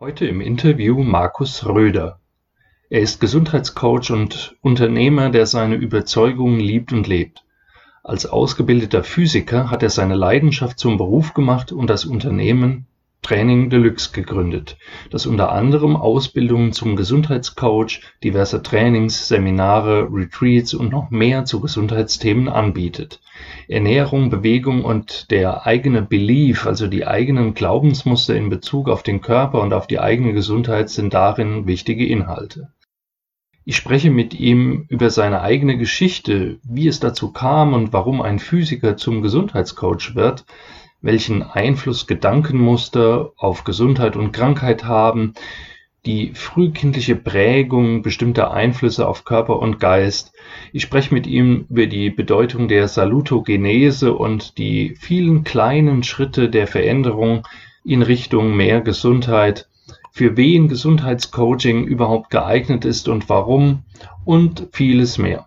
Heute im Interview Markus Röder. Er ist Gesundheitscoach und Unternehmer, der seine Überzeugungen liebt und lebt. Als ausgebildeter Physiker hat er seine Leidenschaft zum Beruf gemacht und das Unternehmen Training Deluxe gegründet, das unter anderem Ausbildungen zum Gesundheitscoach, diverse Trainings, Seminare, Retreats und noch mehr zu Gesundheitsthemen anbietet. Ernährung, Bewegung und der eigene Belief, also die eigenen Glaubensmuster in Bezug auf den Körper und auf die eigene Gesundheit sind darin wichtige Inhalte. Ich spreche mit ihm über seine eigene Geschichte, wie es dazu kam und warum ein Physiker zum Gesundheitscoach wird, welchen Einfluss Gedankenmuster auf Gesundheit und Krankheit haben, die frühkindliche Prägung bestimmter Einflüsse auf Körper und Geist. Ich spreche mit ihm über die Bedeutung der Salutogenese und die vielen kleinen Schritte der Veränderung in Richtung mehr Gesundheit, für wen Gesundheitscoaching überhaupt geeignet ist und warum und vieles mehr.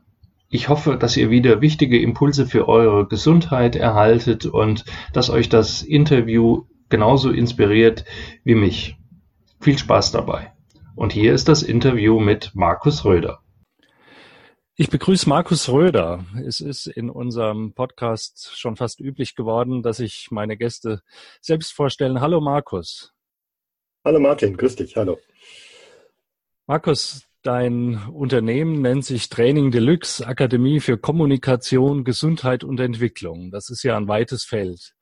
Ich hoffe, dass ihr wieder wichtige Impulse für eure Gesundheit erhaltet und dass euch das Interview genauso inspiriert wie mich. Viel Spaß dabei. Und hier ist das Interview mit Markus Röder. Ich begrüße Markus Röder. Es ist in unserem Podcast schon fast üblich geworden, dass ich meine Gäste selbst vorstellen. Hallo Markus. Hallo Martin, grüß dich, hallo. Markus, Dein Unternehmen nennt sich Training Deluxe Akademie für Kommunikation, Gesundheit und Entwicklung. Das ist ja ein weites Feld.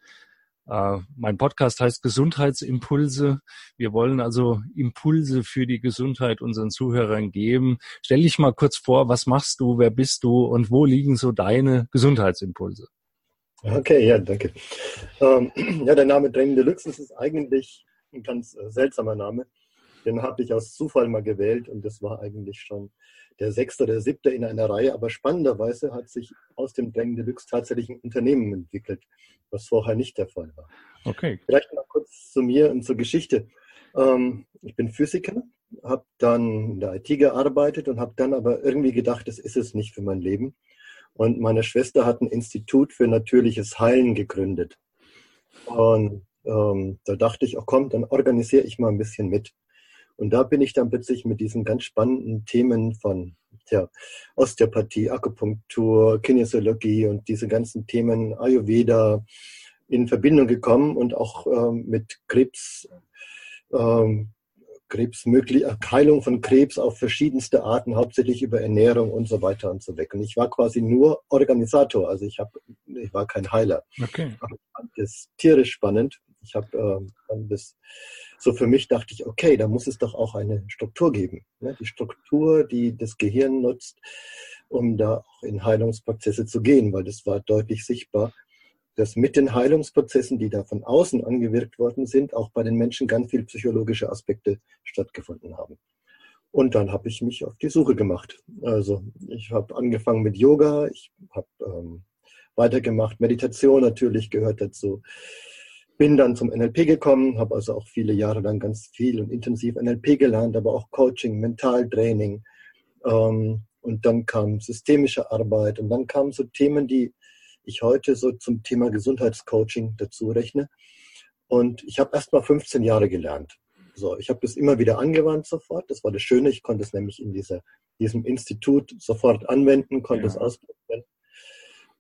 Uh, mein Podcast heißt Gesundheitsimpulse. Wir wollen also Impulse für die Gesundheit unseren Zuhörern geben. Stell dich mal kurz vor, was machst du, wer bist du und wo liegen so deine Gesundheitsimpulse? Okay, ja, danke. Ähm, ja, der Name Training Deluxe ist eigentlich ein ganz äh, seltsamer Name. Den habe ich aus Zufall mal gewählt und das war eigentlich schon der sechste oder siebte in einer Reihe. Aber spannenderweise hat sich aus dem Drängen Deluxe tatsächlich ein Unternehmen entwickelt, was vorher nicht der Fall war. Okay. Vielleicht mal kurz zu mir und zur Geschichte. Ähm, ich bin Physiker, habe dann in der IT gearbeitet und habe dann aber irgendwie gedacht, das ist es nicht für mein Leben. Und meine Schwester hat ein Institut für natürliches Heilen gegründet. Und ähm, da dachte ich, oh komm, dann organisiere ich mal ein bisschen mit. Und da bin ich dann plötzlich mit diesen ganz spannenden Themen von tja, Osteopathie, Akupunktur, Kinesiologie und diese ganzen Themen Ayurveda in Verbindung gekommen und auch ähm, mit Krebs, ähm, Krebs möglich, Heilung von Krebs auf verschiedenste Arten, hauptsächlich über Ernährung und so weiter und so weg. Und ich war quasi nur Organisator, also ich habe, ich war kein Heiler. Okay. Aber ich fand das tierisch spannend. Ich habe ähm, das so für mich dachte ich, okay, da muss es doch auch eine Struktur geben. Ne? Die Struktur, die das Gehirn nutzt, um da auch in Heilungsprozesse zu gehen, weil das war deutlich sichtbar, dass mit den Heilungsprozessen, die da von außen angewirkt worden sind, auch bei den Menschen ganz viel psychologische Aspekte stattgefunden haben. Und dann habe ich mich auf die Suche gemacht. Also ich habe angefangen mit Yoga, ich habe ähm, weitergemacht, Meditation natürlich gehört dazu bin dann zum NLP gekommen, habe also auch viele Jahre lang ganz viel und intensiv NLP gelernt, aber auch Coaching, Mentaltraining. Ähm, und dann kam systemische Arbeit und dann kamen so Themen, die ich heute so zum Thema Gesundheitscoaching dazu rechne. Und ich habe erst mal 15 Jahre gelernt. So, ich habe das immer wieder angewandt sofort. Das war das Schöne. Ich konnte es nämlich in dieser, diesem Institut sofort anwenden, konnte ja. es ausprobieren.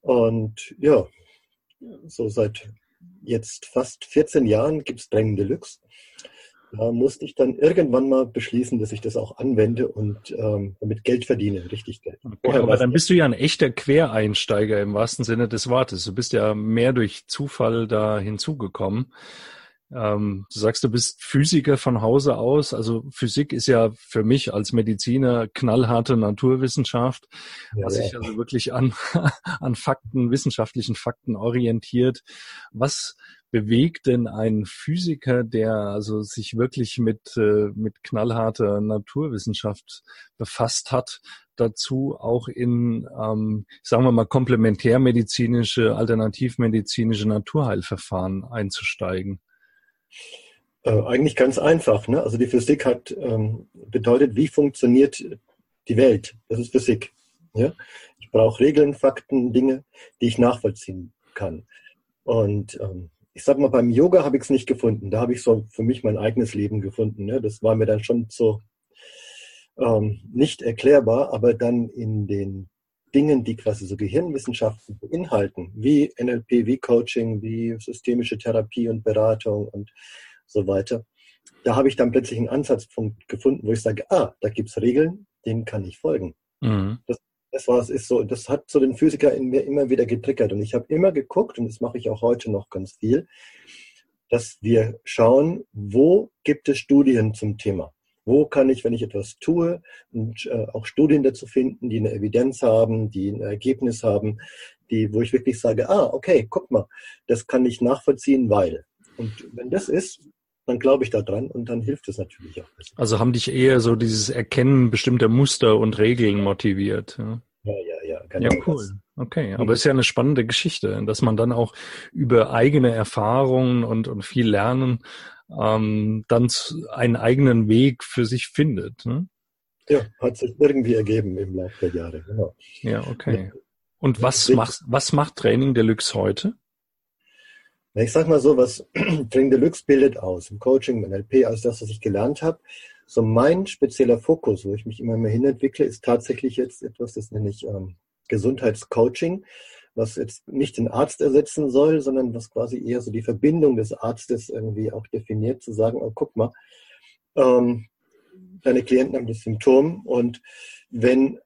Und ja, so seit jetzt fast 14 Jahren gibt es Drängen Deluxe. Da musste ich dann irgendwann mal beschließen, dass ich das auch anwende und ähm, damit Geld verdiene, richtig Geld. Okay, aber dann bist du ja ein echter Quereinsteiger im wahrsten Sinne des Wortes. Du bist ja mehr durch Zufall da hinzugekommen. Ähm, du sagst, du bist Physiker von Hause aus. Also Physik ist ja für mich als Mediziner knallharte Naturwissenschaft, ja, was sich also wirklich an, an Fakten, wissenschaftlichen Fakten orientiert. Was, bewegt denn ein Physiker, der also sich wirklich mit, äh, mit knallharter Naturwissenschaft befasst hat, dazu auch in, ähm, sagen wir mal, komplementärmedizinische, alternativmedizinische Naturheilverfahren einzusteigen? Äh, eigentlich ganz einfach. Ne? Also die Physik hat ähm, bedeutet, wie funktioniert die Welt. Das ist Physik. Ja? Ich brauche Regeln, Fakten, Dinge, die ich nachvollziehen kann. Und ähm, ich sag mal, beim Yoga habe ich es nicht gefunden. Da habe ich so für mich mein eigenes Leben gefunden. Ne? Das war mir dann schon so ähm, nicht erklärbar, aber dann in den Dingen, die quasi so Gehirnwissenschaften beinhalten, wie NLP, wie Coaching, wie systemische Therapie und Beratung und so weiter, da habe ich dann plötzlich einen Ansatzpunkt gefunden, wo ich sage, ah, da gibt es Regeln, denen kann ich folgen. Mhm. Das, das war es ist so, das hat so den Physiker in mir immer wieder getriggert. Und ich habe immer geguckt, und das mache ich auch heute noch ganz viel, dass wir schauen, wo gibt es Studien zum Thema? Wo kann ich, wenn ich etwas tue, und äh, auch Studien dazu finden, die eine Evidenz haben, die ein Ergebnis haben, die, wo ich wirklich sage, ah, okay, guck mal, das kann ich nachvollziehen, weil. Und wenn das ist, dann glaube ich daran und dann hilft es natürlich auch. Besser. Also haben dich eher so dieses Erkennen bestimmter Muster und Regeln motiviert. Ja, ja, ja. ja, ja cool. Okay, aber es ist ja eine spannende Geschichte, dass man dann auch über eigene Erfahrungen und, und viel Lernen ähm, dann einen eigenen Weg für sich findet. Ne? Ja, hat sich irgendwie ergeben im Laufe der Jahre. Genau. Ja, okay. Und was macht, was macht Training Deluxe heute? Ich sag mal so, was Training Deluxe bildet aus, im Coaching, im NLP, alles das, was ich gelernt habe. So mein spezieller Fokus, wo ich mich immer mehr hinentwickle, ist tatsächlich jetzt etwas, das nenne ich ähm, Gesundheitscoaching, was jetzt nicht den Arzt ersetzen soll, sondern was quasi eher so die Verbindung des Arztes irgendwie auch definiert, zu sagen, oh, guck mal, ähm, deine Klienten haben das Symptom und wenn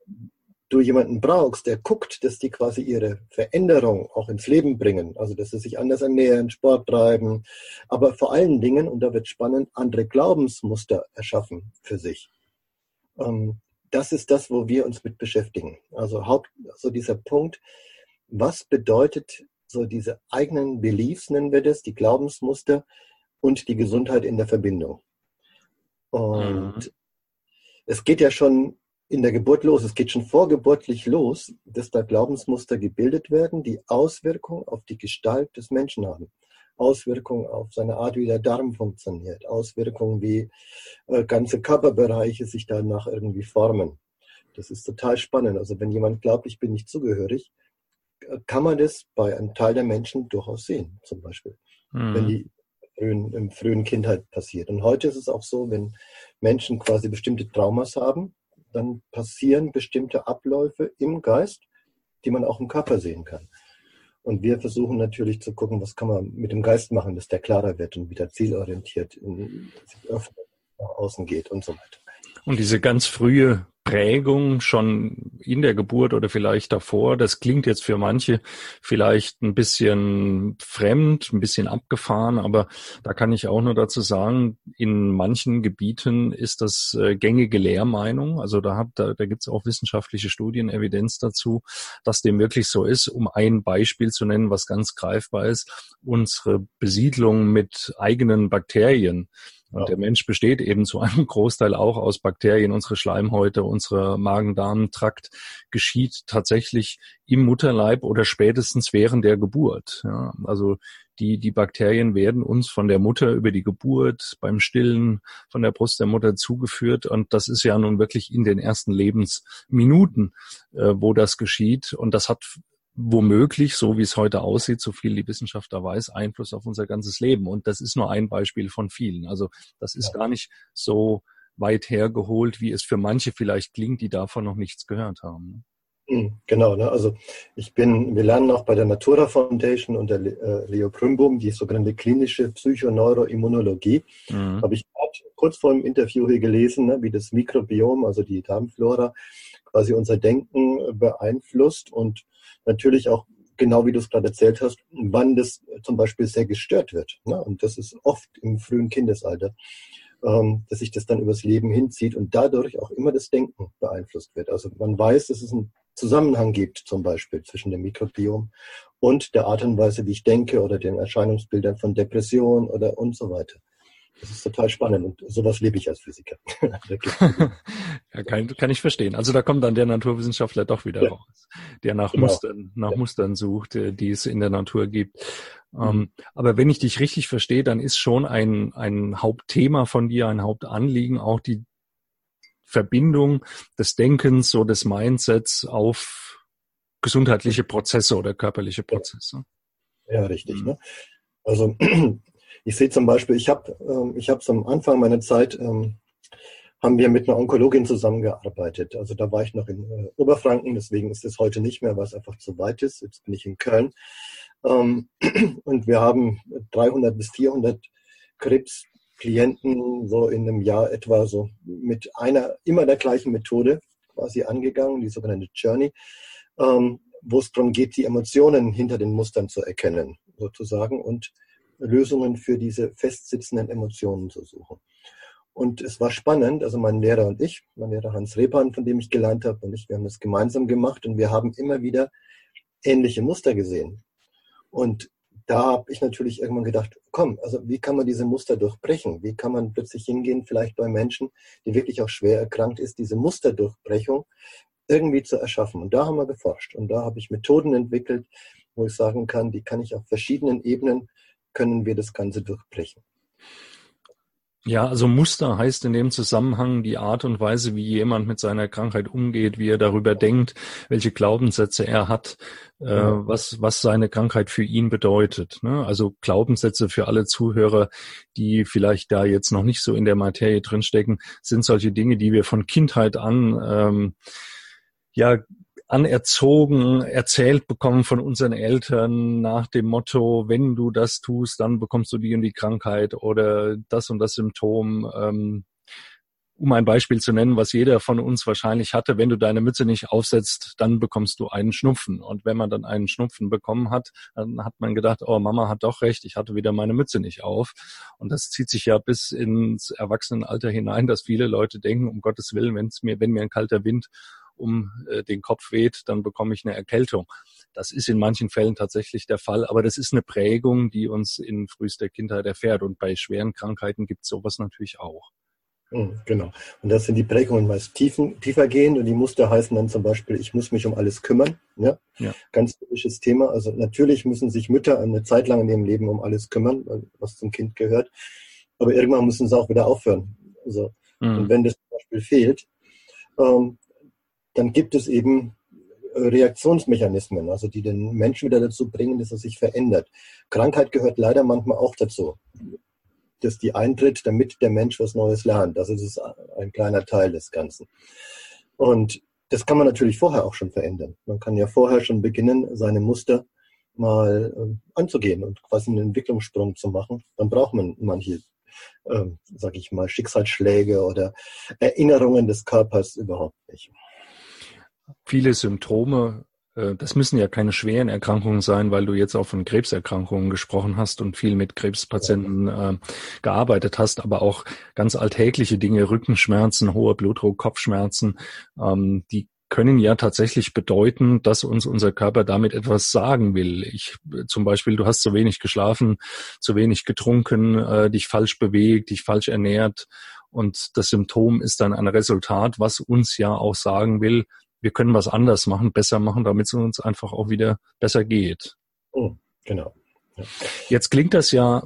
du jemanden brauchst, der guckt, dass die quasi ihre Veränderung auch ins Leben bringen, also dass sie sich anders ernähren, Sport treiben, aber vor allen Dingen, und da wird spannend, andere Glaubensmuster erschaffen für sich. Ähm, das ist das, wo wir uns mit beschäftigen. Also Haupt, also dieser Punkt, was bedeutet so diese eigenen Beliefs, nennen wir das, die Glaubensmuster und die Gesundheit in der Verbindung. Und mhm. es geht ja schon in der Geburt los, es geht schon vorgeburtlich los, dass da Glaubensmuster gebildet werden, die Auswirkungen auf die Gestalt des Menschen haben. Auswirkungen auf seine Art, wie der Darm funktioniert, Auswirkungen, wie äh, ganze Körperbereiche sich danach irgendwie formen. Das ist total spannend. Also wenn jemand glaubt, ich bin nicht zugehörig, äh, kann man das bei einem Teil der Menschen durchaus sehen, zum Beispiel. Mhm. Wenn die frühen, im frühen Kindheit passiert. Und heute ist es auch so, wenn Menschen quasi bestimmte Traumas haben, dann passieren bestimmte Abläufe im Geist, die man auch im Körper sehen kann. Und wir versuchen natürlich zu gucken, was kann man mit dem Geist machen, dass der klarer wird und wieder zielorientiert in, sich öffnet, nach außen geht und so weiter. Und diese ganz frühe Prägung schon in der Geburt oder vielleicht davor. Das klingt jetzt für manche vielleicht ein bisschen fremd, ein bisschen abgefahren, aber da kann ich auch nur dazu sagen, in manchen Gebieten ist das äh, gängige Lehrmeinung. Also da, hat, da, da gibt es auch wissenschaftliche Studien, Evidenz dazu, dass dem wirklich so ist. Um ein Beispiel zu nennen, was ganz greifbar ist, unsere Besiedlung mit eigenen Bakterien und der Mensch besteht eben zu einem Großteil auch aus Bakterien. Unsere Schleimhäute, unser Magen-Darm-Trakt geschieht tatsächlich im Mutterleib oder spätestens während der Geburt. Ja, also die, die Bakterien werden uns von der Mutter über die Geburt, beim Stillen von der Brust der Mutter zugeführt. Und das ist ja nun wirklich in den ersten Lebensminuten, äh, wo das geschieht. Und das hat womöglich, so wie es heute aussieht, so viel die Wissenschaft da weiß, Einfluss auf unser ganzes Leben. Und das ist nur ein Beispiel von vielen. Also das ist ja. gar nicht so weit hergeholt, wie es für manche vielleicht klingt, die davon noch nichts gehört haben. Hm, genau, ne? also ich bin, wir lernen auch bei der Natura Foundation und der äh, Leo Prümbum die sogenannte klinische Psychoneuroimmunologie. Mhm. Habe ich kurz vor dem Interview hier gelesen, ne, wie das Mikrobiom, also die Darmflora, quasi unser Denken beeinflusst und natürlich auch genau wie du es gerade erzählt hast, wann das zum Beispiel sehr gestört wird. Ne? Und das ist oft im frühen Kindesalter, ähm, dass sich das dann übers Leben hinzieht und dadurch auch immer das Denken beeinflusst wird. Also man weiß, das ist ein Zusammenhang gibt, zum Beispiel zwischen dem Mikrobiom und der Art und Weise, wie ich denke oder den Erscheinungsbildern von Depression oder und so weiter. Das ist total spannend und sowas liebe ich als Physiker. ja, kann, kann ich verstehen. Also da kommt dann der Naturwissenschaftler doch wieder ja. raus, der nach genau. Mustern, nach ja. Mustern sucht, äh, die es in der Natur gibt. Mhm. Um, aber wenn ich dich richtig verstehe, dann ist schon ein, ein Hauptthema von dir, ein Hauptanliegen auch die Verbindung des Denkens, so des Mindsets auf gesundheitliche Prozesse oder körperliche Prozesse. Ja, richtig. Mhm. Ne? Also ich sehe zum Beispiel, ich habe ähm, ich habe am Anfang meiner Zeit ähm, haben wir mit einer Onkologin zusammengearbeitet. Also da war ich noch in äh, Oberfranken, deswegen ist es heute nicht mehr, weil es einfach zu weit ist. Jetzt bin ich in Köln. Ähm, und wir haben 300 bis 400 Krebsklienten so in einem Jahr etwa so mit einer immer der gleichen Methode quasi angegangen, die sogenannte Journey, ähm, wo es darum geht, die Emotionen hinter den Mustern zu erkennen, sozusagen, und Lösungen für diese festsitzenden Emotionen zu suchen. Und es war spannend, also mein Lehrer und ich, mein Lehrer Hans Repan, von dem ich gelernt habe, und ich, wir haben das gemeinsam gemacht und wir haben immer wieder ähnliche Muster gesehen. Und da habe ich natürlich irgendwann gedacht, komm, also wie kann man diese Muster durchbrechen? Wie kann man plötzlich hingehen, vielleicht bei Menschen, die wirklich auch schwer erkrankt ist, diese Musterdurchbrechung irgendwie zu erschaffen? Und da haben wir geforscht. Und da habe ich Methoden entwickelt, wo ich sagen kann, die kann ich auf verschiedenen Ebenen können wir das Ganze durchbrechen. Ja, also Muster heißt in dem Zusammenhang die Art und Weise, wie jemand mit seiner Krankheit umgeht, wie er darüber denkt, welche Glaubenssätze er hat, äh, was, was seine Krankheit für ihn bedeutet. Ne? Also Glaubenssätze für alle Zuhörer, die vielleicht da jetzt noch nicht so in der Materie drinstecken, sind solche Dinge, die wir von Kindheit an ähm, ja anerzogen, erzählt bekommen von unseren Eltern nach dem Motto, wenn du das tust, dann bekommst du die und die Krankheit oder das und das Symptom. Ähm, um ein Beispiel zu nennen, was jeder von uns wahrscheinlich hatte, wenn du deine Mütze nicht aufsetzt, dann bekommst du einen Schnupfen. Und wenn man dann einen Schnupfen bekommen hat, dann hat man gedacht, oh, Mama hat doch recht, ich hatte wieder meine Mütze nicht auf. Und das zieht sich ja bis ins Erwachsenenalter hinein, dass viele Leute denken, um Gottes Willen, wenn es mir, wenn mir ein kalter Wind um äh, den Kopf weht, dann bekomme ich eine Erkältung. Das ist in manchen Fällen tatsächlich der Fall, aber das ist eine Prägung, die uns in frühester Kindheit erfährt. Und bei schweren Krankheiten gibt es sowas natürlich auch. Hm, genau. Und das sind die Prägungen meist tiefen, tiefer gehen und die Muster heißen dann zum Beispiel, ich muss mich um alles kümmern. Ja? ja. Ganz typisches Thema. Also natürlich müssen sich Mütter eine Zeit lang in ihrem Leben um alles kümmern, was zum Kind gehört. Aber irgendwann müssen sie auch wieder aufhören. Also, mhm. Und wenn das zum Beispiel fehlt, ähm, dann gibt es eben Reaktionsmechanismen, also die den Menschen wieder dazu bringen, dass er sich verändert. Krankheit gehört leider manchmal auch dazu, dass die eintritt, damit der Mensch was Neues lernt. Also das ist ein kleiner Teil des Ganzen. Und das kann man natürlich vorher auch schon verändern. Man kann ja vorher schon beginnen, seine Muster mal äh, anzugehen und quasi einen Entwicklungssprung zu machen. Dann braucht man manche, äh, sage ich mal, Schicksalsschläge oder Erinnerungen des Körpers überhaupt nicht viele Symptome, äh, das müssen ja keine schweren Erkrankungen sein, weil du jetzt auch von Krebserkrankungen gesprochen hast und viel mit Krebspatienten äh, gearbeitet hast, aber auch ganz alltägliche Dinge, Rückenschmerzen, hoher Blutdruck, Kopfschmerzen, ähm, die können ja tatsächlich bedeuten, dass uns unser Körper damit etwas sagen will. Ich zum Beispiel, du hast zu wenig geschlafen, zu wenig getrunken, äh, dich falsch bewegt, dich falsch ernährt und das Symptom ist dann ein Resultat, was uns ja auch sagen will, wir können was anders machen, besser machen, damit es uns einfach auch wieder besser geht. Oh, genau. Ja. Jetzt klingt das ja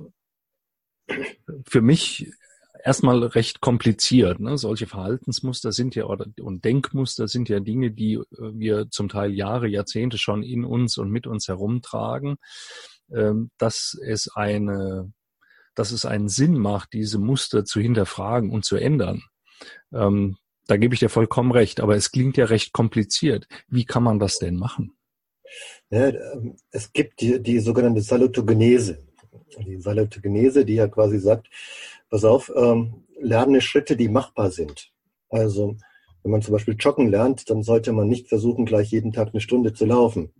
für mich erstmal recht kompliziert. Ne? Solche Verhaltensmuster sind ja oder, und Denkmuster sind ja Dinge, die äh, wir zum Teil Jahre, Jahrzehnte schon in uns und mit uns herumtragen. Ähm, dass es eine, dass es einen Sinn macht, diese Muster zu hinterfragen und zu ändern. Ähm, da gebe ich dir vollkommen recht, aber es klingt ja recht kompliziert. Wie kann man das denn machen? Ja, es gibt die, die sogenannte Salutogenese. Die Salutogenese, die ja quasi sagt, pass auf, ähm, lerne Schritte, die machbar sind. Also wenn man zum Beispiel joggen lernt, dann sollte man nicht versuchen, gleich jeden Tag eine Stunde zu laufen,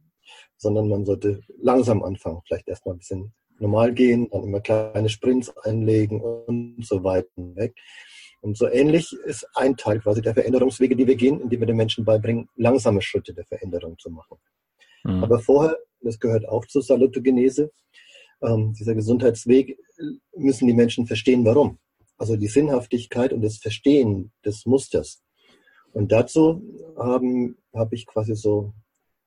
sondern man sollte langsam anfangen, vielleicht erstmal ein bisschen normal gehen, dann immer kleine Sprints einlegen und so weiter weg. Und so ähnlich ist ein Teil quasi der Veränderungswege, die wir gehen, indem wir den Menschen beibringen, langsame Schritte der Veränderung zu machen. Mhm. Aber vorher, das gehört auch zur Salutogenese, ähm, dieser Gesundheitsweg, müssen die Menschen verstehen, warum. Also die Sinnhaftigkeit und das Verstehen des Musters. Und dazu habe ich quasi so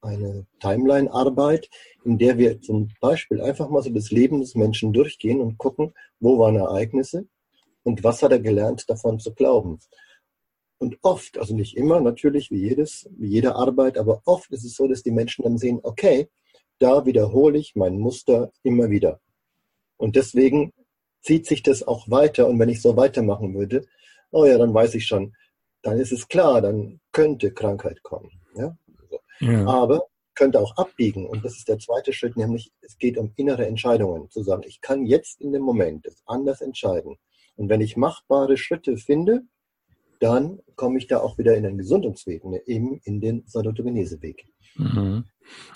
eine Timeline-Arbeit, in der wir zum Beispiel einfach mal so das Leben des Menschen durchgehen und gucken, wo waren Ereignisse und was hat er gelernt, davon zu glauben. Und oft, also nicht immer natürlich, wie jedes, wie jede Arbeit, aber oft ist es so, dass die Menschen dann sehen, okay, da wiederhole ich mein Muster immer wieder. Und deswegen zieht sich das auch weiter. Und wenn ich so weitermachen würde, oh ja, dann weiß ich schon, dann ist es klar, dann könnte Krankheit kommen. Ja? Ja. Aber könnte auch abbiegen. Und das ist der zweite Schritt, nämlich es geht um innere Entscheidungen. Zu sagen, ich kann jetzt in dem Moment das anders entscheiden. Und wenn ich machbare Schritte finde, dann komme ich da auch wieder in den Gesundungsweg, ne, eben in den Salutogeneseweg. Mhm.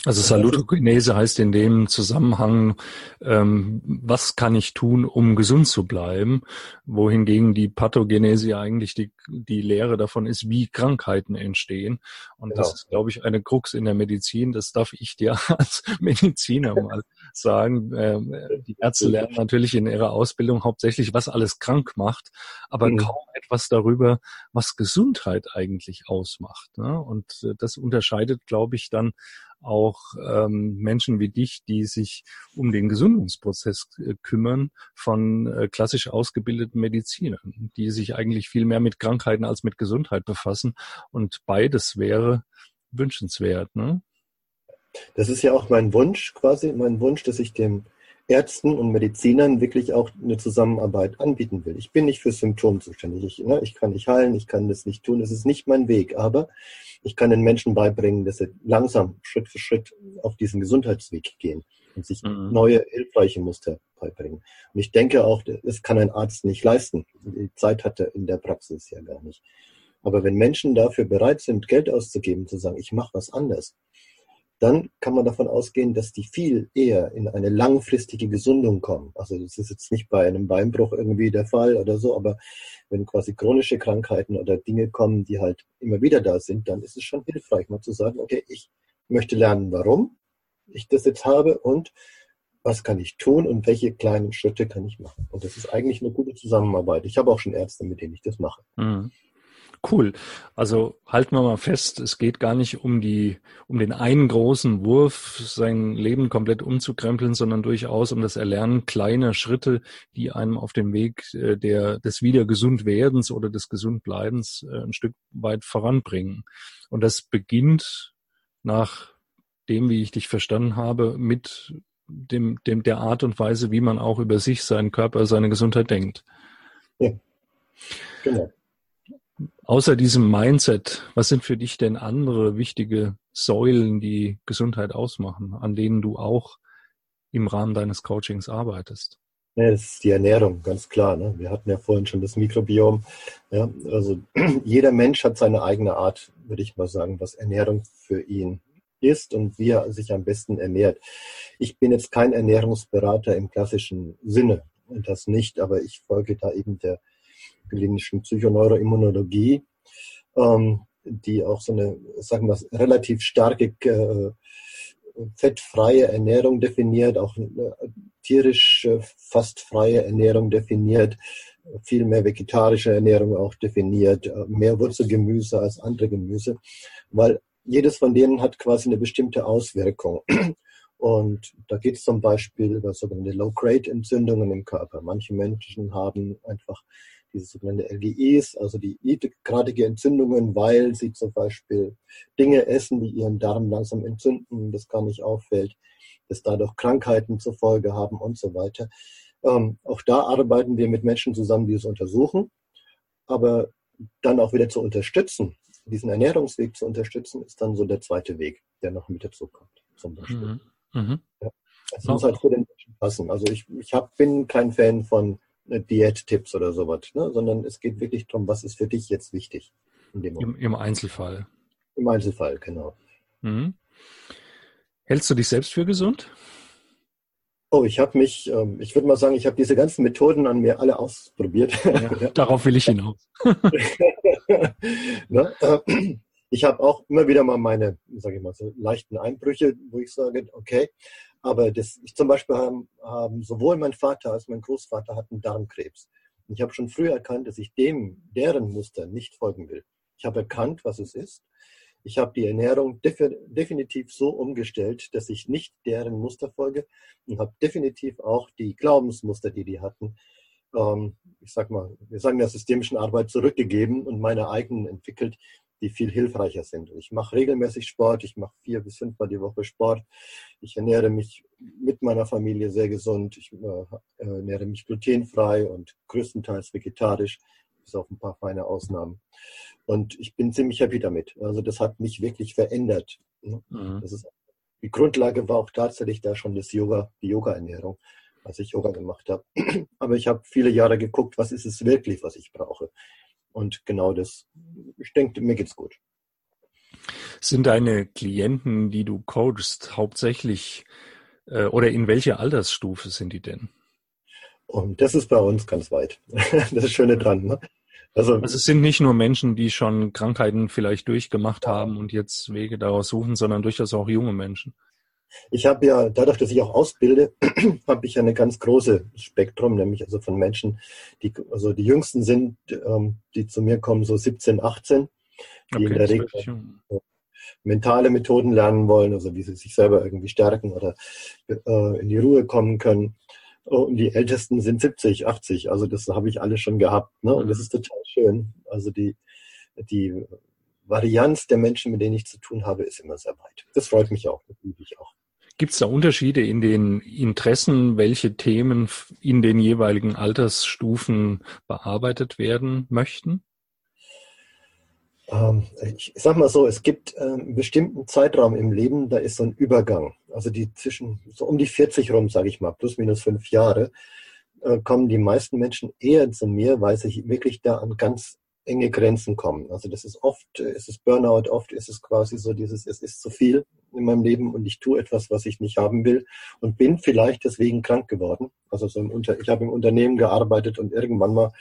Also Salutogenese heißt in dem Zusammenhang, ähm, was kann ich tun, um gesund zu bleiben, wohingegen die Pathogenese eigentlich die, die Lehre davon ist, wie Krankheiten entstehen. Und genau. das ist, glaube ich, eine Krux in der Medizin. Das darf ich dir als Mediziner mal sagen. Ähm, die Ärzte lernen natürlich in ihrer Ausbildung hauptsächlich, was alles krank macht, aber mhm. kaum etwas darüber, was Gesundheit eigentlich ausmacht. Ne? Und äh, das unterscheidet, glaube ich, dann auch ähm, Menschen wie dich, die sich um den Gesundungsprozess äh, kümmern, von äh, klassisch ausgebildeten Medizinern, die sich eigentlich viel mehr mit Krankheiten als mit Gesundheit befassen. Und beides wäre wünschenswert. Ne? Das ist ja auch mein Wunsch quasi, mein Wunsch, dass ich dem Ärzten und Medizinern wirklich auch eine Zusammenarbeit anbieten will. Ich bin nicht für Symptome zuständig. Ich, ne, ich kann nicht heilen, ich kann das nicht tun. Es ist nicht mein Weg. Aber ich kann den Menschen beibringen, dass sie langsam Schritt für Schritt auf diesen Gesundheitsweg gehen und sich mhm. neue, hilfreiche Muster beibringen. Und ich denke auch, das kann ein Arzt nicht leisten. Die Zeit hat er in der Praxis ja gar nicht. Aber wenn Menschen dafür bereit sind, Geld auszugeben, zu sagen, ich mache was anders, dann kann man davon ausgehen, dass die viel eher in eine langfristige Gesundung kommen. Also das ist jetzt nicht bei einem Beinbruch irgendwie der Fall oder so, aber wenn quasi chronische Krankheiten oder Dinge kommen, die halt immer wieder da sind, dann ist es schon hilfreich, mal zu sagen, okay, ich möchte lernen, warum ich das jetzt habe und was kann ich tun und welche kleinen Schritte kann ich machen. Und das ist eigentlich eine gute Zusammenarbeit. Ich habe auch schon Ärzte, mit denen ich das mache. Mhm. Cool. Also halten wir mal fest, es geht gar nicht um die, um den einen großen Wurf, sein Leben komplett umzukrempeln, sondern durchaus um das Erlernen kleiner Schritte, die einem auf dem Weg äh, der, des Wiedergesundwerdens oder des Gesundbleibens äh, ein Stück weit voranbringen. Und das beginnt nach dem, wie ich dich verstanden habe, mit dem, dem, der Art und Weise, wie man auch über sich, seinen Körper, seine Gesundheit denkt. Ja. Genau. Außer diesem Mindset, was sind für dich denn andere wichtige Säulen, die Gesundheit ausmachen, an denen du auch im Rahmen deines Coachings arbeitest? Ja, das ist die Ernährung, ganz klar. Ne? Wir hatten ja vorhin schon das Mikrobiom. Ja? Also jeder Mensch hat seine eigene Art, würde ich mal sagen, was Ernährung für ihn ist und wie er sich am besten ernährt. Ich bin jetzt kein Ernährungsberater im klassischen Sinne, das nicht, aber ich folge da eben der klinischen Psychoneuroimmunologie, ähm, die auch so eine, sagen wir, relativ starke äh, fettfreie Ernährung definiert, auch äh, tierisch äh, fast freie Ernährung definiert, viel mehr vegetarische Ernährung auch definiert, äh, mehr Wurzelgemüse als andere Gemüse, weil jedes von denen hat quasi eine bestimmte Auswirkung. Und da geht es zum Beispiel über sogenannte Low-Grade-Entzündungen im Körper. Manche Menschen haben einfach diese sogenannte LGEs, also die niedriggradige Entzündungen, weil sie zum Beispiel Dinge essen, die ihren Darm langsam entzünden, das gar nicht auffällt, das dadurch Krankheiten zur Folge haben und so weiter. Ähm, auch da arbeiten wir mit Menschen zusammen, die es untersuchen, aber dann auch wieder zu unterstützen, diesen Ernährungsweg zu unterstützen, ist dann so der zweite Weg, der noch mit dazu kommt, zum Beispiel. Mhm. Mhm. Ja. Das muss halt für den Menschen passen. Also ich, ich hab, bin kein Fan von Diät-Tipps oder sowas, ne? sondern es geht wirklich darum, was ist für dich jetzt wichtig. Im, Im, Einzelfall. Im Einzelfall, genau. Mhm. Hältst du dich selbst für gesund? Oh, ich habe mich, ähm, ich würde mal sagen, ich habe diese ganzen Methoden an mir alle ausprobiert. Ja, darauf will ich hinaus. ne? Äh, ich habe auch immer wieder mal meine, sage ich mal, so leichten Einbrüche, wo ich sage, okay, aber das, ich zum Beispiel haben, haben sowohl mein Vater als mein Großvater hatten Darmkrebs. Und ich habe schon früh erkannt, dass ich dem, deren Muster nicht folgen will. Ich habe erkannt, was es ist. Ich habe die Ernährung definitiv so umgestellt, dass ich nicht deren Muster folge und habe definitiv auch die Glaubensmuster, die die hatten, ähm, ich sag mal, wir sagen der systemischen Arbeit zurückgegeben und meine eigenen entwickelt, die viel hilfreicher sind. Ich mache regelmäßig Sport, ich mache vier bis fünfmal die Woche Sport. Ich ernähre mich mit meiner Familie sehr gesund. Ich äh, ernähre mich glutenfrei und größtenteils vegetarisch, bis auf ein paar feine Ausnahmen. Und ich bin ziemlich happy damit. Also das hat mich wirklich verändert. Ne? Mhm. Das ist, die Grundlage war auch tatsächlich da schon das Yoga, die Yoga-Ernährung, als ich Yoga gemacht habe. Aber ich habe viele Jahre geguckt, was ist es wirklich, was ich brauche. Und genau das, ich denke, mir geht's gut. Sind deine Klienten, die du coachst, hauptsächlich äh, oder in welcher Altersstufe sind die denn? Und das ist bei uns ganz weit. das ist Schöne dran. Ne? Also, also es sind nicht nur Menschen, die schon Krankheiten vielleicht durchgemacht haben und jetzt Wege daraus suchen, sondern durchaus auch junge Menschen. Ich habe ja, dadurch, dass ich auch ausbilde, habe ich ja eine ganz große Spektrum, nämlich also von Menschen, die, also die jüngsten sind, ähm, die zu mir kommen, so 17, 18, die okay, in der Regel mentale Methoden lernen wollen, also wie sie sich selber irgendwie stärken oder äh, in die Ruhe kommen können. Und die Ältesten sind 70, 80, also das habe ich alles schon gehabt. Ne? Und das ist total schön. Also die, die Varianz der Menschen, mit denen ich zu tun habe, ist immer sehr weit. Das freut mich auch, das liebe ich auch. Gibt es da Unterschiede in den Interessen, welche Themen in den jeweiligen Altersstufen bearbeitet werden möchten? Ähm, ich sag mal so, es gibt ähm, einen bestimmten Zeitraum im Leben, da ist so ein Übergang. Also die zwischen so um die 40 rum, sage ich mal, plus minus fünf Jahre, äh, kommen die meisten Menschen eher zu mir, weil sie wirklich da an ganz enge Grenzen kommen. Also das ist oft, ist es Burnout, oft ist es quasi so dieses, es ist zu viel in meinem Leben und ich tue etwas, was ich nicht haben will und bin vielleicht deswegen krank geworden. Also so im Unter ich habe im Unternehmen gearbeitet und irgendwann mal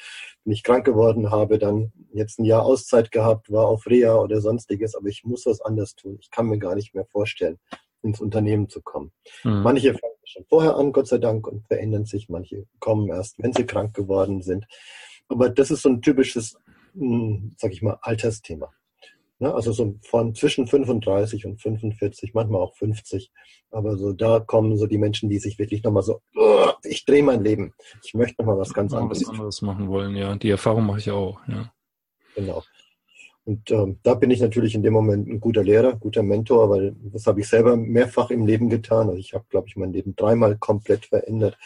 bin ich krank geworden, habe dann jetzt ein Jahr Auszeit gehabt, war auf Reha oder sonstiges, aber ich muss was anders tun. Ich kann mir gar nicht mehr vorstellen, ins Unternehmen zu kommen. Mhm. Manche fangen schon vorher an, Gott sei Dank, und verändern sich. Manche kommen erst, wenn sie krank geworden sind. Aber das ist so ein typisches sag ich mal, Altersthema. Ne? Also so von zwischen 35 und 45, manchmal auch 50. Aber so da kommen so die Menschen, die sich wirklich nochmal so, ich drehe mein Leben. Ich möchte nochmal was ganz anderes. Was anderes machen wollen, ja. Die Erfahrung mache ich auch, ja. Genau. Und ähm, da bin ich natürlich in dem Moment ein guter Lehrer, guter Mentor, weil das habe ich selber mehrfach im Leben getan. Also ich habe, glaube ich, mein Leben dreimal komplett verändert.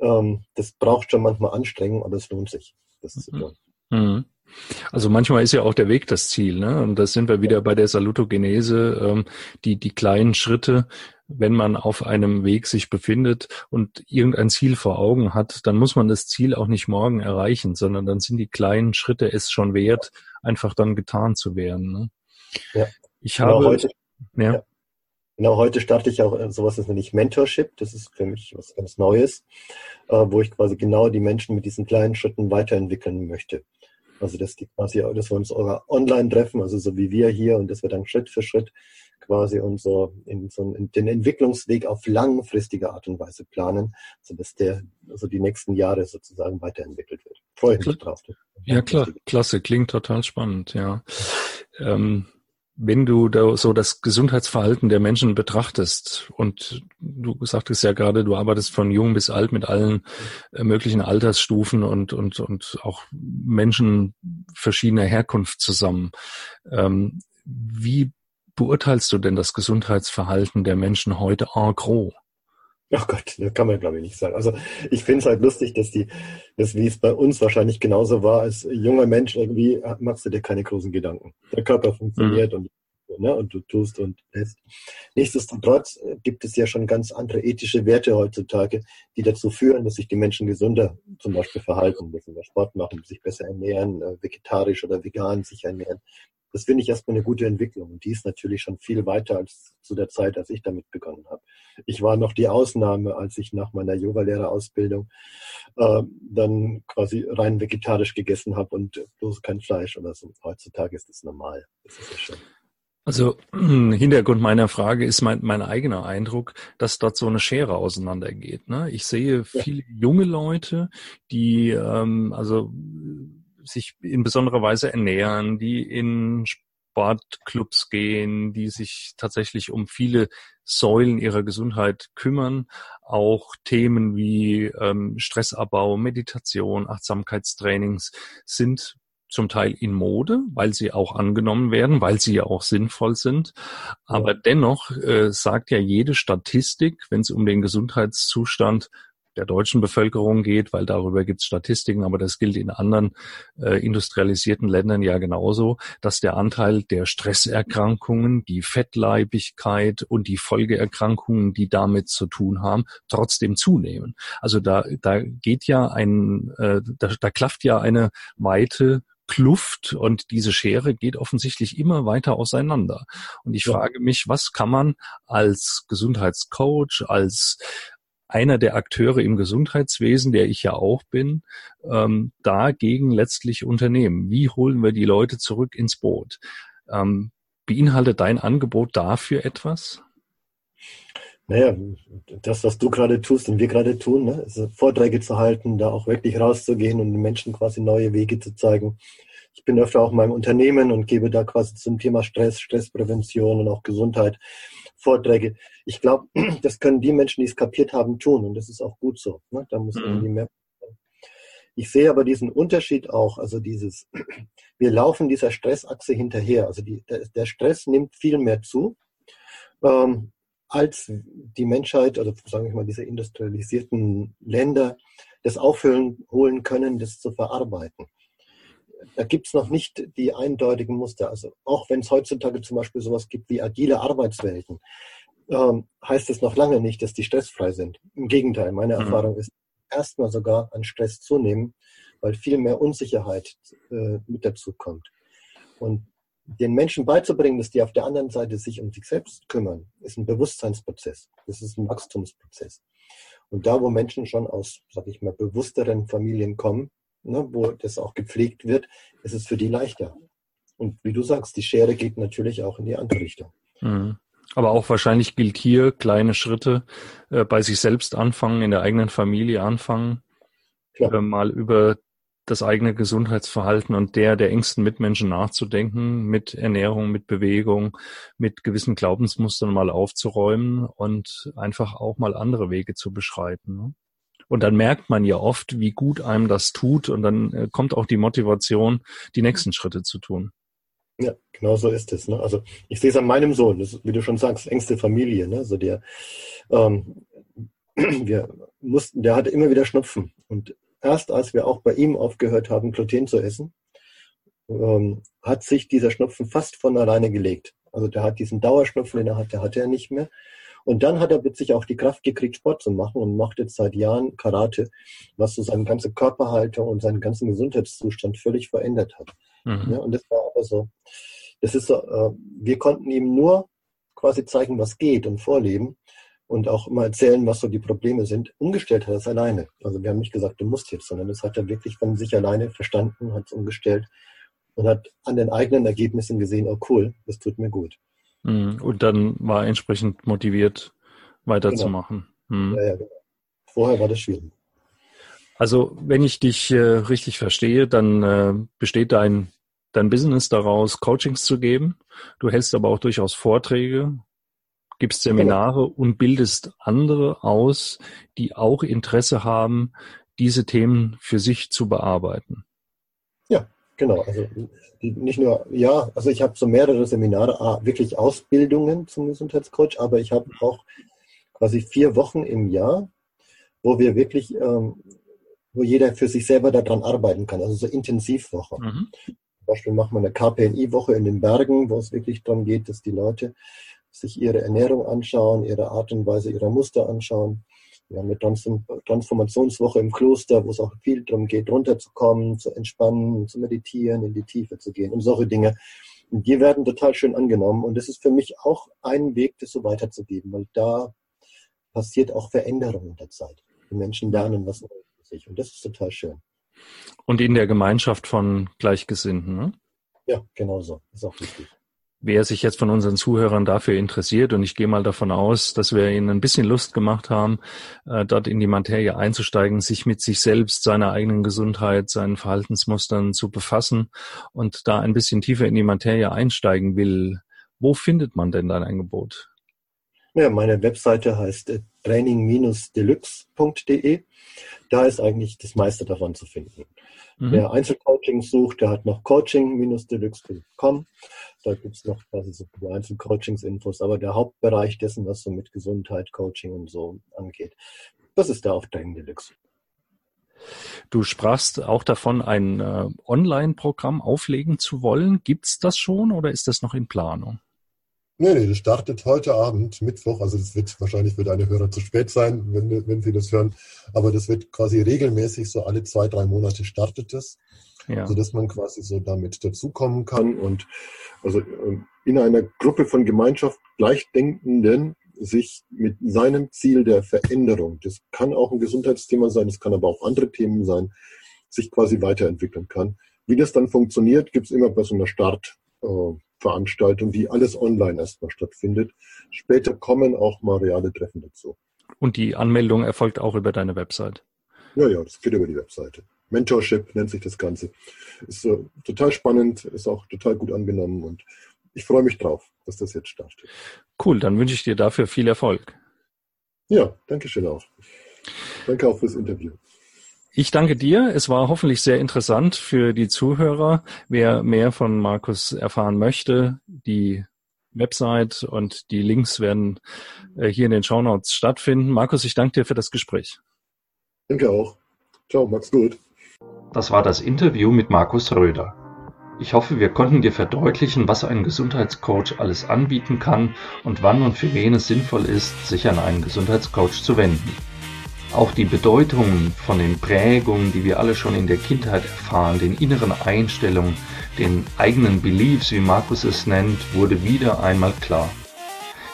Ähm, das braucht schon manchmal Anstrengung, aber es lohnt sich, das mhm. zu tun. Mhm. Also manchmal ist ja auch der Weg das Ziel, ne? Und da sind wir wieder bei der Salutogenese, ähm, die, die kleinen Schritte, wenn man auf einem Weg sich befindet und irgendein Ziel vor Augen hat, dann muss man das Ziel auch nicht morgen erreichen, sondern dann sind die kleinen Schritte es schon wert, einfach dann getan zu werden. Ne? Ja. Ich genau habe heute, ja. ja. Genau, heute starte ich auch äh, sowas, das nenne ich Mentorship. Das ist für mich was ganz Neues, äh, wo ich quasi genau die Menschen mit diesen kleinen Schritten weiterentwickeln möchte. Also dass die quasi, dass wir uns online treffen, also so wie wir hier und dass wir dann Schritt für Schritt quasi unser in so in den Entwicklungsweg auf langfristige Art und Weise planen, so dass der also die nächsten Jahre sozusagen weiterentwickelt wird. Freue mich drauf. Ja klar, klasse, klingt total spannend, ja. Ähm, wenn du da so das Gesundheitsverhalten der Menschen betrachtest und du sagtest ja gerade, du arbeitest von jung bis alt mit allen äh, möglichen Altersstufen und, und, und auch Menschen verschiedener Herkunft zusammen. Ähm, wie beurteilst du denn das Gesundheitsverhalten der Menschen heute en gros? Ach Gott, das kann man glaube ich nicht sagen. Also ich finde es halt lustig, dass die, dass wie es bei uns wahrscheinlich genauso war, als junger Mensch irgendwie machst du dir keine großen Gedanken. Der Körper funktioniert mhm. und, ne, und du tust und lässt. Nichtsdestotrotz äh, gibt es ja schon ganz andere ethische Werte heutzutage, die dazu führen, dass sich die Menschen gesünder zum Beispiel verhalten, dass sie mehr Sport machen, sich besser ernähren, äh, vegetarisch oder vegan sich ernähren Das finde ich erstmal eine gute Entwicklung. Und die ist natürlich schon viel weiter als zu der Zeit, als ich damit begonnen habe. Ich war noch die Ausnahme, als ich nach meiner Yogalehrerausbildung äh, dann quasi rein vegetarisch gegessen habe und bloß kein Fleisch oder so. Heutzutage ist das normal. Das ist ja schon. Also Hintergrund meiner Frage ist mein, mein eigener Eindruck, dass dort so eine Schere auseinandergeht. Ne? Ich sehe viele junge Leute, die ähm, also sich in besonderer Weise ernähren, die in Sportclubs gehen, die sich tatsächlich um viele Säulen ihrer Gesundheit kümmern. Auch Themen wie ähm, Stressabbau, Meditation, Achtsamkeitstrainings sind zum Teil in Mode, weil sie auch angenommen werden, weil sie ja auch sinnvoll sind. Aber dennoch äh, sagt ja jede Statistik, wenn es um den Gesundheitszustand der deutschen Bevölkerung geht, weil darüber gibt es Statistiken, aber das gilt in anderen äh, industrialisierten Ländern ja genauso, dass der Anteil der Stresserkrankungen, die Fettleibigkeit und die Folgeerkrankungen, die damit zu tun haben, trotzdem zunehmen. Also da, da geht ja ein, äh, da, da klafft ja eine weite Kluft und diese Schere geht offensichtlich immer weiter auseinander. Und ich ja. frage mich, was kann man als Gesundheitscoach, als einer der Akteure im Gesundheitswesen, der ich ja auch bin, ähm, dagegen letztlich unternehmen? Wie holen wir die Leute zurück ins Boot? Ähm, beinhaltet dein Angebot dafür etwas? Naja, das, was du gerade tust und wir gerade tun, ne, Vorträge zu halten, da auch wirklich rauszugehen und den Menschen quasi neue Wege zu zeigen. Ich bin öfter auch in meinem Unternehmen und gebe da quasi zum Thema Stress, Stressprävention und auch Gesundheit Vorträge. Ich glaube, das können die Menschen, die es kapiert haben, tun und das ist auch gut so. Ne? Da muss irgendwie mhm. mehr. Ich sehe aber diesen Unterschied auch, also dieses, wir laufen dieser Stressachse hinterher. Also die, der, der Stress nimmt viel mehr zu, ähm, als die Menschheit oder sagen wir mal diese industrialisierten Länder das aufholen holen können, das zu verarbeiten da gibt es noch nicht die eindeutigen Muster. Also auch wenn es heutzutage zum Beispiel sowas gibt wie agile Arbeitswelten, ähm, heißt es noch lange nicht, dass die stressfrei sind. Im Gegenteil, meine mhm. Erfahrung ist erstmal sogar an Stress zunehmen, weil viel mehr Unsicherheit äh, mit dazu kommt. Und den Menschen beizubringen, dass die auf der anderen Seite sich um sich selbst kümmern, ist ein Bewusstseinsprozess. Das ist ein Wachstumsprozess. Und da, wo Menschen schon aus, sag ich mal, bewussteren Familien kommen, ne, wo das auch gepflegt wird, ist es für die leichter. Und wie du sagst, die Schere geht natürlich auch in die andere Richtung. Mhm. Aber auch wahrscheinlich gilt hier kleine Schritte äh, bei sich selbst anfangen, in der eigenen Familie anfangen, äh, mal über das eigene Gesundheitsverhalten und der der engsten Mitmenschen nachzudenken, mit Ernährung, mit Bewegung, mit gewissen Glaubensmustern mal aufzuräumen und einfach auch mal andere Wege zu beschreiten. Ne? Und dann merkt man ja oft, wie gut einem das tut und dann äh, kommt auch die Motivation, die nächsten Schritte zu tun. Ja, genau so ist es. Ne? Also ich sehe es an meinem Sohn, das wie du schon sagst, engste Familie. Ne? Also der, ähm, wir mussten, der hatte immer wieder Schnupfen. Und erst als wir auch bei ihm aufgehört haben, Gluten zu essen, ähm, hat sich dieser Schnupfen fast von alleine gelegt. Also der hat diesen Dauerschnupfen, den er hatte, hatte er nicht mehr. Und dann hat er plötzlich auch die Kraft gekriegt, Sport zu machen und macht jetzt seit Jahren Karate, was so seine ganze Körperhaltung und seinen ganzen Gesundheitszustand völlig verändert hat. Mhm. Ja, und das war aber so, das ist so, äh, wir konnten ihm nur quasi zeigen, was geht und vorleben und auch mal erzählen, was so die Probleme sind. Umgestellt hat er es alleine. Also wir haben nicht gesagt, du musst jetzt, sondern das hat er wirklich von sich alleine verstanden, hat es umgestellt und hat an den eigenen Ergebnissen gesehen, oh cool, das tut mir gut. Mhm. Und dann war entsprechend motiviert, weiterzumachen. Genau. Mhm. Ja, ja, genau. Vorher war das schwierig. Also, wenn ich dich äh, richtig verstehe, dann äh, besteht dein, dein Business daraus, Coachings zu geben. Du hältst aber auch durchaus Vorträge, gibst Seminare genau. und bildest andere aus, die auch Interesse haben, diese Themen für sich zu bearbeiten. Genau. Also nicht nur, ja, also ich habe so mehrere Seminare, wirklich Ausbildungen zum Gesundheitscoach, aber ich habe auch quasi vier Wochen im Jahr, wo wir wirklich, ähm, wo jeder für sich selber daran arbeiten kann, also so Intensivwoche. Mhm. Zum Beispiel machen wir eine KPNI-Woche in den Bergen, wo es wirklich darum geht, dass die Leute sich ihre Ernährung anschauen, ihre Art und Weise ihrer Muster anschauen wir haben eine Transformationswoche im Kloster, wo es auch viel darum geht, runterzukommen, zu entspannen, zu meditieren, in die Tiefe zu gehen und solche Dinge. die werden total schön angenommen und das ist für mich auch ein Weg, das so weiterzugeben, weil da passiert auch Veränderung in der Zeit. Die Menschen lernen was Neues für sich und das ist total schön. Und in der Gemeinschaft von Gleichgesinnten, ne? Ja, genau so. Ist auch wichtig. Wer sich jetzt von unseren Zuhörern dafür interessiert, und ich gehe mal davon aus, dass wir ihnen ein bisschen Lust gemacht haben, äh, dort in die Materie einzusteigen, sich mit sich selbst, seiner eigenen Gesundheit, seinen Verhaltensmustern zu befassen und da ein bisschen tiefer in die Materie einsteigen will, wo findet man denn dein Angebot? Ja, meine Webseite heißt äh, training-deluxe.de. Da ist eigentlich das meiste davon zu finden. Mhm. Wer Einzelcoaching sucht, der hat noch coaching-deluxe.com. Da gibt es noch quasi so Einzelcoachings-Infos, aber der Hauptbereich dessen, was so mit Gesundheit, Coaching und so angeht, das ist da auf Training Deluxe. Du sprachst auch davon, ein äh, Online-Programm auflegen zu wollen. Gibt es das schon oder ist das noch in Planung? Nee, nee, das startet heute Abend, Mittwoch. Also das wird wahrscheinlich für deine Hörer zu spät sein, wenn, wenn sie das hören. Aber das wird quasi regelmäßig, so alle zwei, drei Monate startet es. Ja. Sodass man quasi so damit dazukommen kann und also ähm, in einer Gruppe von Gemeinschaft Gleichdenkenden sich mit seinem Ziel der Veränderung, das kann auch ein Gesundheitsthema sein, das kann aber auch andere Themen sein, sich quasi weiterentwickeln kann. Wie das dann funktioniert, gibt es immer bei so einer Start, äh, Veranstaltung, die alles online erstmal stattfindet. Später kommen auch mal reale Treffen dazu. Und die Anmeldung erfolgt auch über deine Website? Ja, ja, das geht über die Webseite. Mentorship nennt sich das Ganze. Ist äh, total spannend, ist auch total gut angenommen und ich freue mich drauf, dass das jetzt startet. Cool, dann wünsche ich dir dafür viel Erfolg. Ja, danke schön auch. Danke auch fürs Interview. Ich danke dir. Es war hoffentlich sehr interessant für die Zuhörer. Wer mehr von Markus erfahren möchte, die Website und die Links werden äh, hier in den Show Notes stattfinden. Markus, ich danke dir für das Gespräch. Danke auch. Ciao, mach's gut. Das war das Interview mit Markus Röder. Ich hoffe, wir konnten dir verdeutlichen, was ein Gesundheitscoach alles anbieten kann und wann und für wen es sinnvoll ist, sich an einen Gesundheitscoach zu wenden. Auch die Bedeutung von den Prägungen, die wir alle schon in der Kindheit erfahren, den inneren Einstellungen, den eigenen Beliefs, wie Markus es nennt, wurde wieder einmal klar.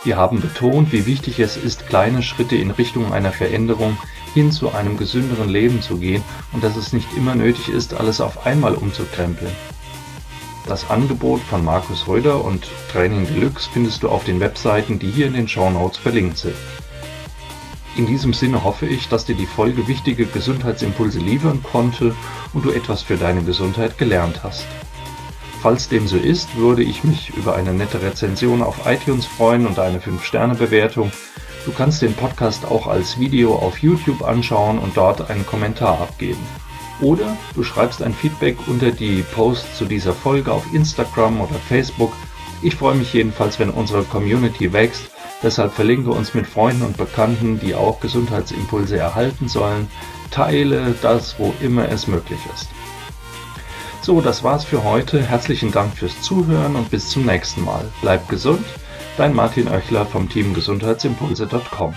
Wir haben betont, wie wichtig es ist, kleine Schritte in Richtung einer Veränderung hin zu einem gesünderen Leben zu gehen und dass es nicht immer nötig ist, alles auf einmal umzukrempeln. Das Angebot von Markus Röder und Training Deluxe findest du auf den Webseiten, die hier in den Show Notes verlinkt sind. In diesem Sinne hoffe ich, dass dir die Folge wichtige Gesundheitsimpulse liefern konnte und du etwas für deine Gesundheit gelernt hast. Falls dem so ist, würde ich mich über eine nette Rezension auf iTunes freuen und eine 5-Sterne-Bewertung. Du kannst den Podcast auch als Video auf YouTube anschauen und dort einen Kommentar abgeben. Oder du schreibst ein Feedback unter die Posts zu dieser Folge auf Instagram oder Facebook. Ich freue mich jedenfalls, wenn unsere Community wächst Deshalb verlinke uns mit Freunden und Bekannten, die auch Gesundheitsimpulse erhalten sollen. Teile das, wo immer es möglich ist. So, das war's für heute. Herzlichen Dank fürs Zuhören und bis zum nächsten Mal. Bleib gesund, dein Martin Oechler vom Team Gesundheitsimpulse.com.